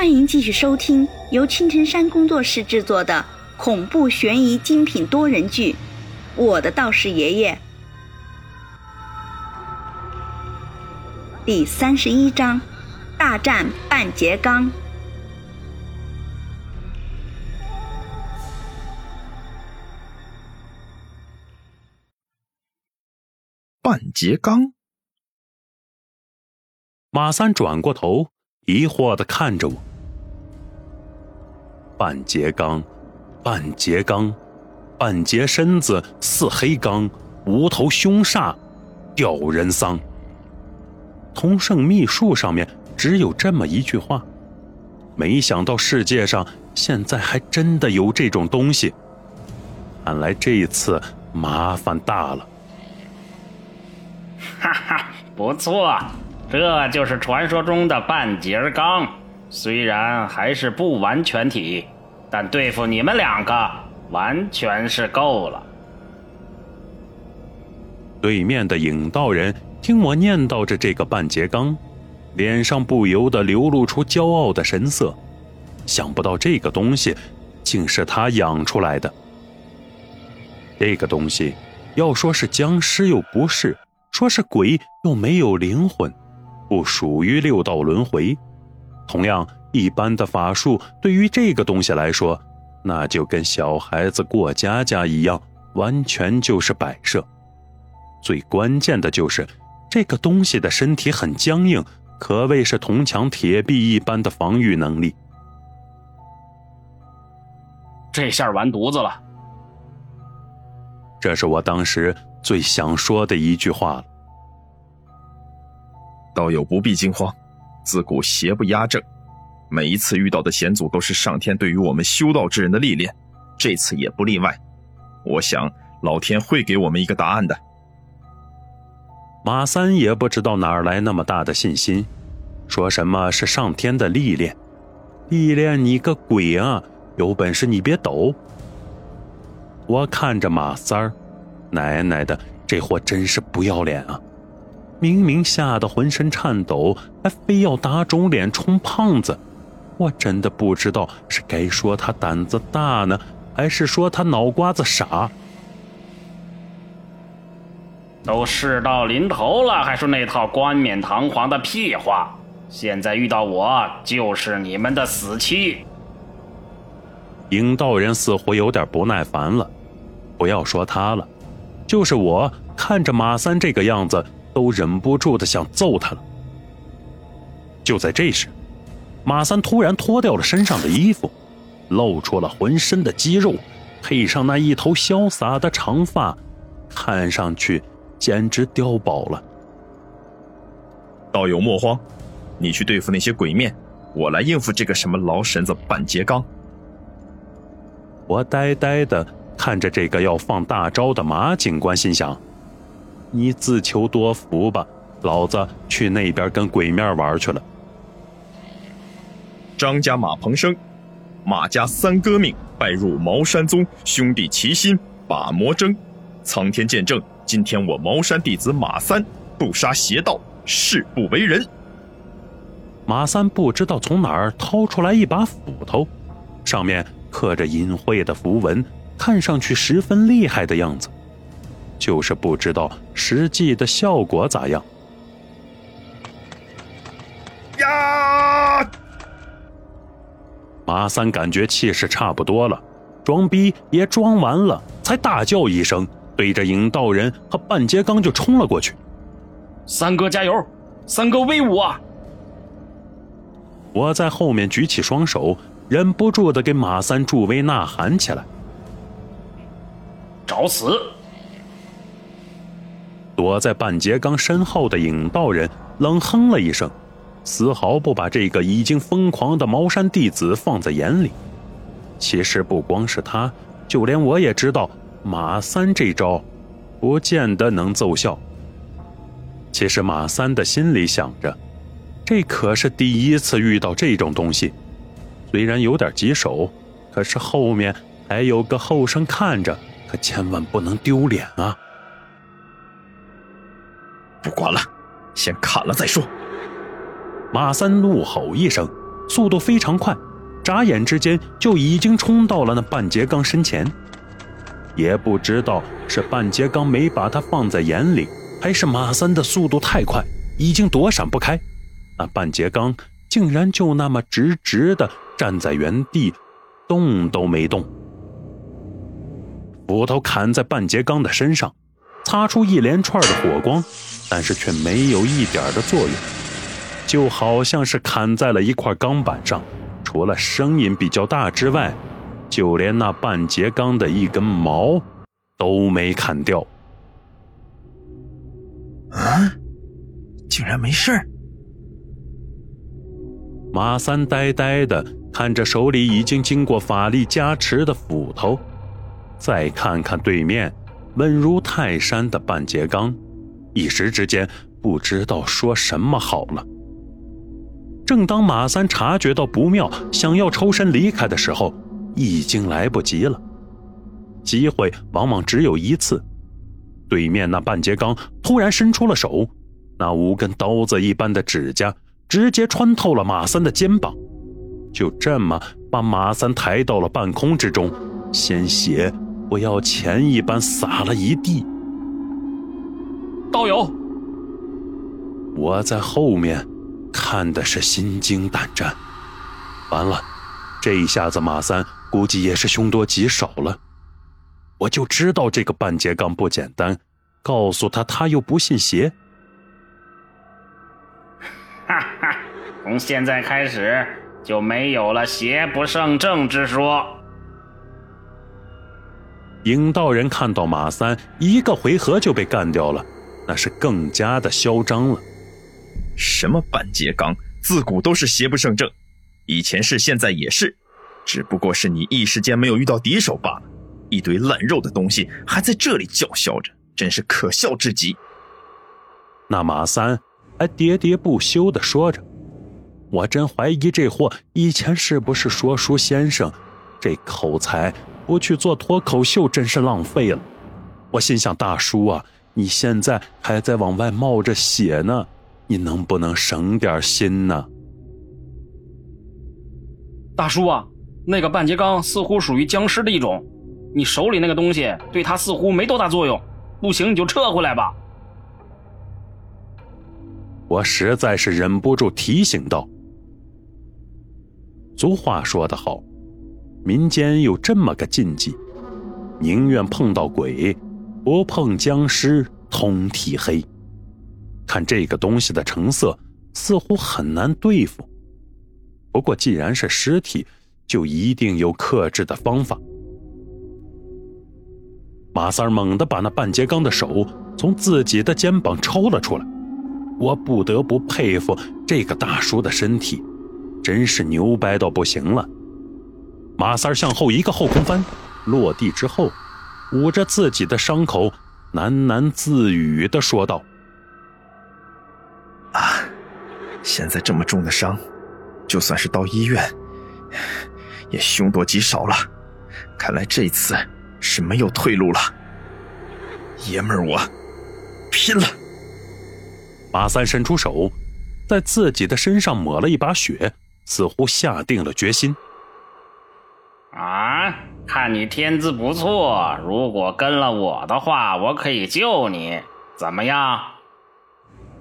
欢迎继续收听由青城山工作室制作的恐怖悬疑精品多人剧《我的道士爷爷》第三十一章：大战半截冈。半截冈。马三转过头，疑惑的看着我。半截冈，半截冈，半截身子似黑钢，无头凶煞，吊人丧。同圣秘术上面只有这么一句话，没想到世界上现在还真的有这种东西。看来这一次麻烦大了。哈哈，不错，这就是传说中的半截钢。虽然还是不完全体，但对付你们两个完全是够了。对面的影道人听我念叨着这个半截钢，脸上不由得流露出骄傲的神色。想不到这个东西竟是他养出来的。这个东西要说是僵尸又不是。说是鬼又没有灵魂，不属于六道轮回。同样，一般的法术对于这个东西来说，那就跟小孩子过家家一样，完全就是摆设。最关键的就是这个东西的身体很僵硬，可谓是铜墙铁壁一般的防御能力。这下完犊子了！这是我当时。最想说的一句话了，道友不必惊慌，自古邪不压正，每一次遇到的险阻都是上天对于我们修道之人的历练，这次也不例外。我想老天会给我们一个答案的。马三也不知道哪儿来那么大的信心，说什么是上天的历练，历练你个鬼啊！有本事你别抖。我看着马三儿。奶奶的，这货真是不要脸啊！明明吓得浑身颤抖，还非要打肿脸充胖子。我真的不知道是该说他胆子大呢，还是说他脑瓜子傻。都事到临头了，还说那套冠冕堂皇的屁话。现在遇到我，就是你们的死期。影道人似乎有点不耐烦了，不要说他了。就是我看着马三这个样子，都忍不住的想揍他了。就在这时，马三突然脱掉了身上的衣服，露出了浑身的肌肉，配上那一头潇洒的长发，看上去简直碉堡了。道友莫慌，你去对付那些鬼面，我来应付这个什么老婶子板结刚。我呆呆的。看着这个要放大招的马警官，心想：“你自求多福吧，老子去那边跟鬼面玩去了。”张家马鹏生，马家三哥命拜入茅山宗，兄弟齐心把魔争。苍天见证，今天我茅山弟子马三不杀邪道，誓不为人。马三不知道从哪儿掏出来一把斧头，上面刻着隐晦的符文。看上去十分厉害的样子，就是不知道实际的效果咋样。呀！马三感觉气势差不多了，装逼也装完了，才大叫一声，对着引道人和半截钢就冲了过去。三哥加油！三哥威武啊！我在后面举起双手，忍不住的给马三助威呐喊起来。找死！躲在半截钢身后的影道人冷哼了一声，丝毫不把这个已经疯狂的茅山弟子放在眼里。其实不光是他，就连我也知道马三这招不见得能奏效。其实马三的心里想着，这可是第一次遇到这种东西，虽然有点棘手，可是后面还有个后生看着。可千万不能丢脸啊！不管了，先砍了再说。马三怒吼一声，速度非常快，眨眼之间就已经冲到了那半截钢身前。也不知道是半截钢没把他放在眼里，还是马三的速度太快，已经躲闪不开。那半截钢竟然就那么直直的站在原地，动都没动。斧头砍在半截钢的身上，擦出一连串的火光，但是却没有一点的作用，就好像是砍在了一块钢板上，除了声音比较大之外。就连那半截钢的一根毛都没砍掉。啊！竟然没事马三呆呆的看着手里已经经过法力加持的斧头，再看看对面稳如泰山的半截钢，一时之间不知道说什么好了。正当马三察觉到不妙，想要抽身离开的时候。已经来不及了，机会往往只有一次。对面那半截钢突然伸出了手，那五根刀子一般的指甲直接穿透了马三的肩膀，就这么把马三抬到了半空之中，鲜血不要钱一般洒了一地。道友，我在后面看的是心惊胆战，完了，这一下子马三。估计也是凶多吉少了，我就知道这个半截钢不简单，告诉他他又不信邪。哈哈，从现在开始就没有了邪不胜正之说。影道人看到马三一个回合就被干掉了，那是更加的嚣张了。什么半截钢，自古都是邪不胜正，以前是，现在也是。只不过是你一时间没有遇到敌手罢了，一堆烂肉的东西还在这里叫嚣着，真是可笑至极。那马三还喋喋不休地说着：“我真怀疑这货以前是不是说书先生，这口才不去做脱口秀真是浪费了。”我心想：“大叔啊，你现在还在往外冒着血呢，你能不能省点心呢？”大叔啊。那个半截钢似乎属于僵尸的一种，你手里那个东西对他似乎没多大作用，不行你就撤回来吧。我实在是忍不住提醒道：“俗话说得好，民间有这么个禁忌，宁愿碰到鬼，不碰僵尸通体黑。看这个东西的成色，似乎很难对付。不过既然是尸体。”就一定有克制的方法。马三儿猛地把那半截钢的手从自己的肩膀抽了出来，我不得不佩服这个大叔的身体，真是牛掰到不行了。马三儿向后一个后空翻，落地之后，捂着自己的伤口，喃喃自语的说道：“啊，现在这么重的伤，就算是到医院。”也凶多吉少了，看来这次是没有退路了。爷们儿，我拼了！马三伸出手，在自己的身上抹了一把血，似乎下定了决心。啊，看你天资不错，如果跟了我的话，我可以救你，怎么样？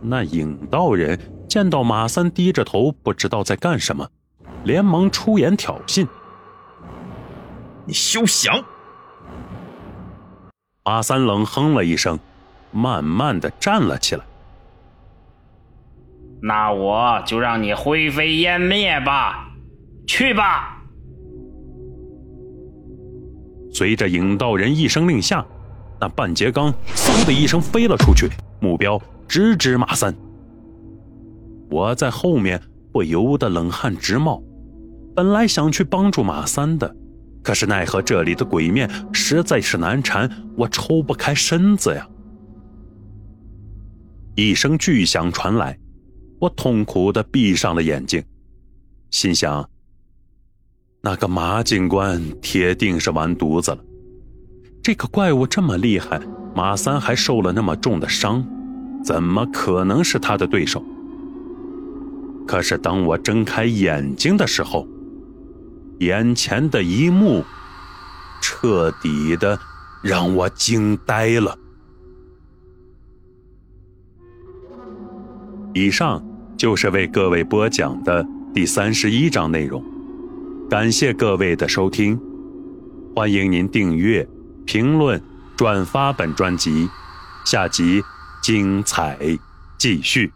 那影道人见到马三低着头，不知道在干什么。连忙出言挑衅：“你休想！”马三冷哼了一声，慢慢的站了起来。那我就让你灰飞烟灭吧，去吧！随着影道人一声令下，那半截钢嗖的一声飞了出去，目标直指马三。我在后面不由得冷汗直冒。本来想去帮助马三的，可是奈何这里的鬼面实在是难缠，我抽不开身子呀！一声巨响传来，我痛苦的闭上了眼睛，心想：那个马警官铁定是完犊子了。这个怪物这么厉害，马三还受了那么重的伤，怎么可能是他的对手？可是当我睁开眼睛的时候，眼前的一幕彻底的让我惊呆了。以上就是为各位播讲的第三十一章内容，感谢各位的收听，欢迎您订阅、评论、转发本专辑，下集精彩继续。